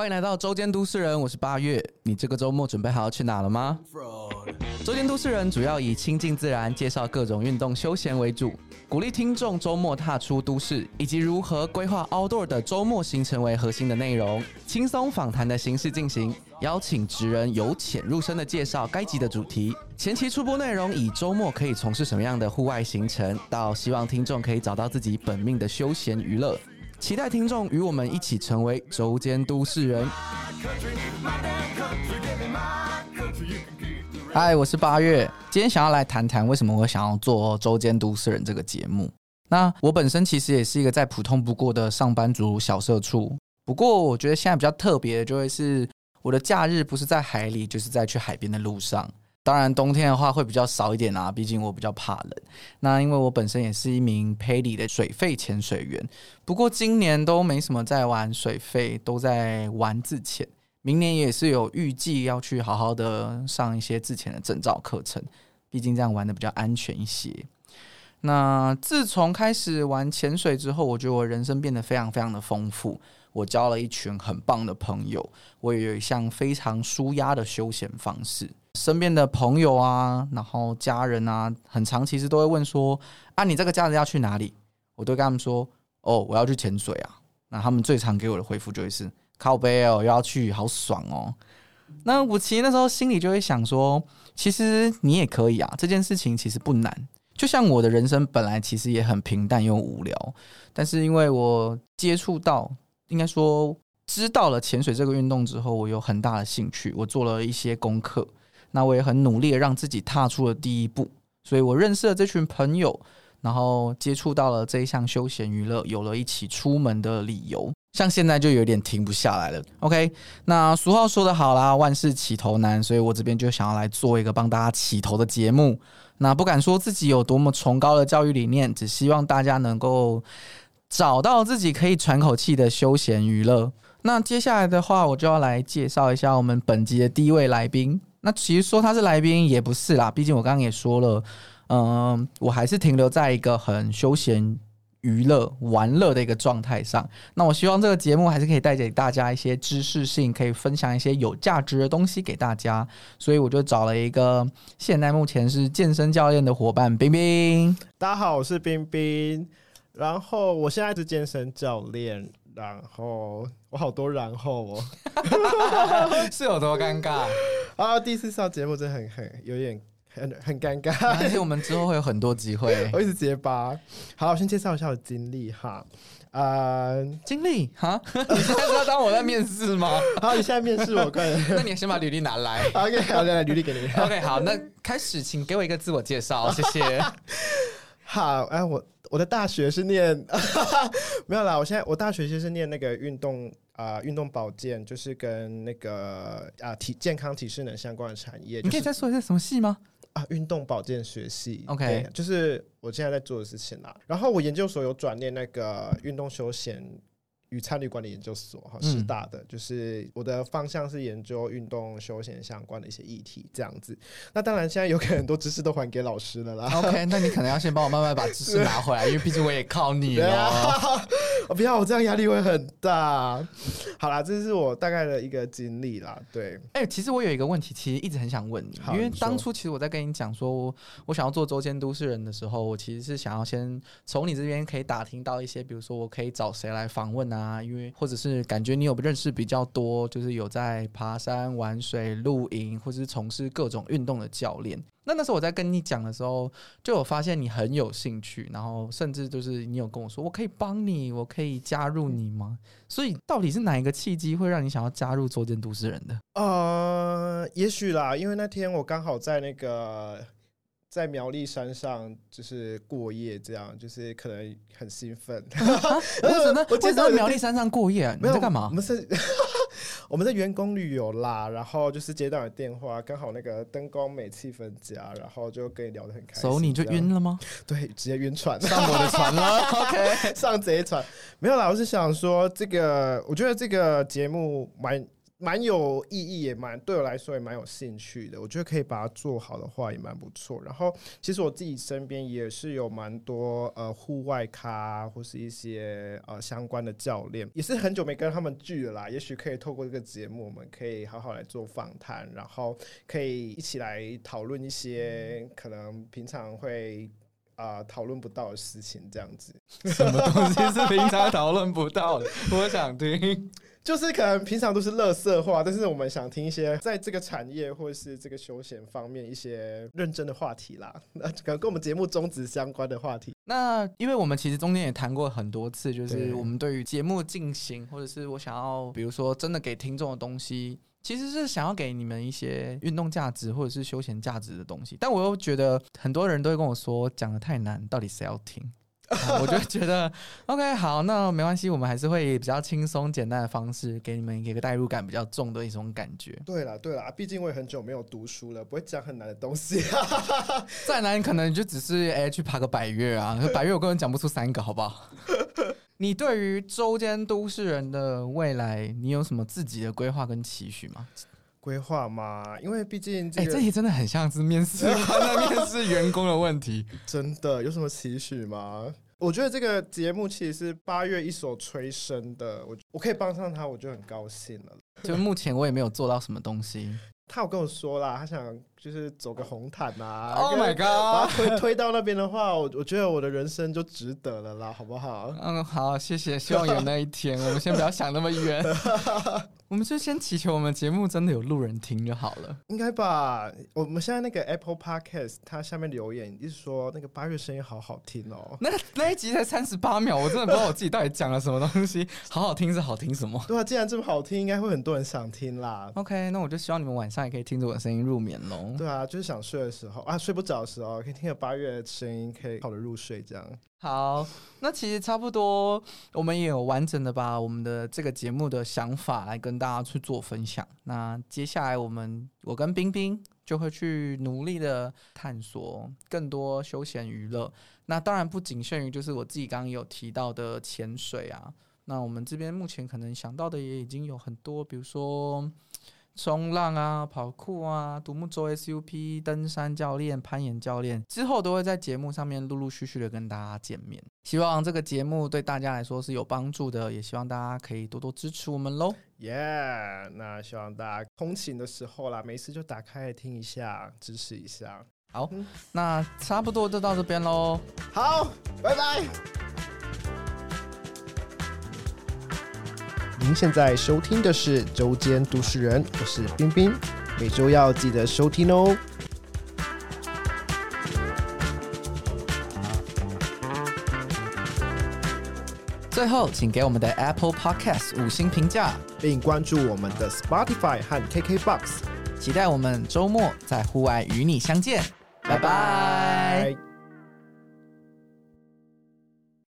欢迎来到周间都市人，我是八月。你这个周末准备好去哪了吗？周间都市人主要以亲近自然、介绍各种运动休闲为主，鼓励听众周末踏出都市，以及如何规划 outdoor 的周末行程为核心的内容，轻松访谈的形式进行，邀请职人由浅入深的介绍该集的主题。前期出播内容以周末可以从事什么样的户外行程，到希望听众可以找到自己本命的休闲娱乐。期待听众与我们一起成为周间都市人。嗨，我是八月，今天想要来谈谈为什么我想要做周间都市人这个节目。那我本身其实也是一个再普通不过的上班族小社畜，不过我觉得现在比较特别的就会是我的假日不是在海里，就是在去海边的路上。当然，冬天的话会比较少一点啊，毕竟我比较怕冷。那因为我本身也是一名培里的水肺潜水员，不过今年都没什么在玩水肺，都在玩自潜。明年也是有预计要去好好的上一些自潜的证照课程，毕竟这样玩的比较安全一些。那自从开始玩潜水之后，我觉得我人生变得非常非常的丰富。我交了一群很棒的朋友，我也有一项非常舒压的休闲方式。身边的朋友啊，然后家人啊，很长其实都会问说：“啊，你这个假日要去哪里？”我都跟他们说：“哦，我要去潜水啊。”那他们最常给我的回复就会是：“靠背哦，又要去，好爽哦。”那我其实那时候心里就会想说：“其实你也可以啊，这件事情其实不难。就像我的人生本来其实也很平淡又无聊，但是因为我接触到，应该说知道了潜水这个运动之后，我有很大的兴趣，我做了一些功课。”那我也很努力让自己踏出了第一步，所以我认识了这群朋友，然后接触到了这一项休闲娱乐，有了一起出门的理由。像现在就有点停不下来了。OK，那俗话说得好啦，万事起头难，所以我这边就想要来做一个帮大家起头的节目。那不敢说自己有多么崇高的教育理念，只希望大家能够找到自己可以喘口气的休闲娱乐。那接下来的话，我就要来介绍一下我们本集的第一位来宾。那其实说他是来宾也不是啦，毕竟我刚刚也说了，嗯，我还是停留在一个很休闲、娱乐、玩乐的一个状态上。那我希望这个节目还是可以带给大家一些知识性，可以分享一些有价值的东西给大家。所以我就找了一个现在目前是健身教练的伙伴冰冰。大家好，我是冰冰，然后我现在是健身教练。然后我好多然后哦，是有多尴尬啊！第一次上节目真的很很有点很很尴尬，而且我们之后会有很多机会，我一直结巴。好，我先介绍一下我的经历哈。啊，经历哈？你现在要当我在面试吗？好，你现在面试我，快点。那你先把履历拿来。OK，好，来履历给你。OK，好，那开始，请给我一个自我介绍，谢谢。好，哎，我。我的大学是念 没有啦，我现在我大学其实是念那个运动啊，运动保健，就是跟那个啊体健康体适能相关的产业。你可以再说一下什么系吗？啊，运动保健学系。OK，就是我现在在做的事情啦。然后我研究所有转念那个运动休闲。与参与管理研究所哈，师大的，就是我的方向是研究运动休闲相关的一些议题，这样子。那当然，现在有可能很多知识都还给老师了啦。OK，那你可能要先帮我慢慢把知识拿回来，因为毕竟我也靠你了。我 不要，我这样压力会很大。好啦，这是我大概的一个经历啦。对，哎，其实我有一个问题，其实一直很想问你，因为当初其实我在跟你讲说我想要做周间都市人的时候，我其实是想要先从你这边可以打听到一些，比如说我可以找谁来访问啊。啊，因为或者是感觉你有认识比较多，就是有在爬山、玩水、露营，或者是从事各种运动的教练。那那时候我在跟你讲的时候，就有发现你很有兴趣，然后甚至就是你有跟我说，我可以帮你，我可以加入你吗？所以到底是哪一个契机会让你想要加入做件都市人的？呃，也许啦，因为那天我刚好在那个。在苗栗山上就是过夜，这样就是可能很兴奋。为什么？我记得苗栗山上过夜，你在干嘛？我们是我们在员工旅游啦，然后就是接到你电话，刚好那个灯光美、气氛佳，然后就跟你聊得很开心。走，你就晕了吗？对，直接晕船上我的船了。OK，上贼船没有啦。我是想说，这个我觉得这个节目蛮蛮有意义，也蛮对我来说也蛮有兴趣的。我觉得可以把它做好的话，也蛮不错。然后，其实我自己身边也是有蛮多呃户外咖或是一些呃相关的教练，也是很久没跟他们聚了啦。也许可以透过这个节目，我们可以好好来做访谈，然后可以一起来讨论一些可能平常会啊讨论不到的事情，这样子。什么东西是平常讨论不到的？我想听。就是可能平常都是乐色话，但是我们想听一些在这个产业或者是这个休闲方面一些认真的话题啦，那可能跟我们节目宗旨相关的话题。那因为我们其实中间也谈过很多次，就是我们对于节目进行，或者是我想要，比如说真的给听众的东西，其实是想要给你们一些运动价值或者是休闲价值的东西，但我又觉得很多人都会跟我说讲的太难，到底谁要听？我就觉得，OK，好，那没关系，我们还是会比较轻松简单的方式给你们一个代入感比较重的一种感觉。对了，对了，毕竟我也很久没有读书了，不会讲很难的东西。再难可能就只是哎去爬个百越啊，百越我根本讲不出三个，好不好？你对于周间都市人的未来，你有什么自己的规划跟期许吗？规划吗？因为毕竟哎，这题真的很像是面试官在 面试员工的问题。真的有什么期许吗？我觉得这个节目其实是八月一手催生的，我我可以帮上他，我就很高兴了。就目前我也没有做到什么东西。他有跟我说啦，他想就是走个红毯啊。Oh my god！推推到那边的话，我我觉得我的人生就值得了啦，好不好？嗯，好，谢谢，希望有那一天。我们先不要想那么远。我们就先祈求我们节目真的有路人听就好了，应该吧？我们现在那个 Apple Podcast，它下面留言一直说那个八月声音好好听哦。那那一集才三十八秒，我真的不知道我自己到底讲了什么东西。好好听是好听什么？对啊，既然这么好听，应该会很多人想听啦。OK，那我就希望你们晚上也可以听着我的声音入眠喽。对啊，就是想睡的时候啊，睡不着的时候，可以听着八月的声音，可以好的入睡这样。好，那其实差不多，我们也有完整的把我们的这个节目的想法来跟大家去做分享。那接下来，我们我跟冰冰就会去努力的探索更多休闲娱乐。那当然不仅限于就是我自己刚刚有提到的潜水啊。那我们这边目前可能想到的也已经有很多，比如说。冲浪啊，跑酷啊，独木舟 SUP，登山教练，攀岩教练，之后都会在节目上面陆陆续续的跟大家见面。希望这个节目对大家来说是有帮助的，也希望大家可以多多支持我们喽。耶，那希望大家通勤的时候啦，没事就打开来听一下，支持一下。好，那差不多就到这边喽。好，拜拜。您现在收听的是《周间都市人》，我是冰冰，每周要记得收听哦。最后，请给我们的 Apple Podcast 五星评价，并关注我们的 Spotify 和 KKBox，期待我们周末在户外与你相见。拜拜。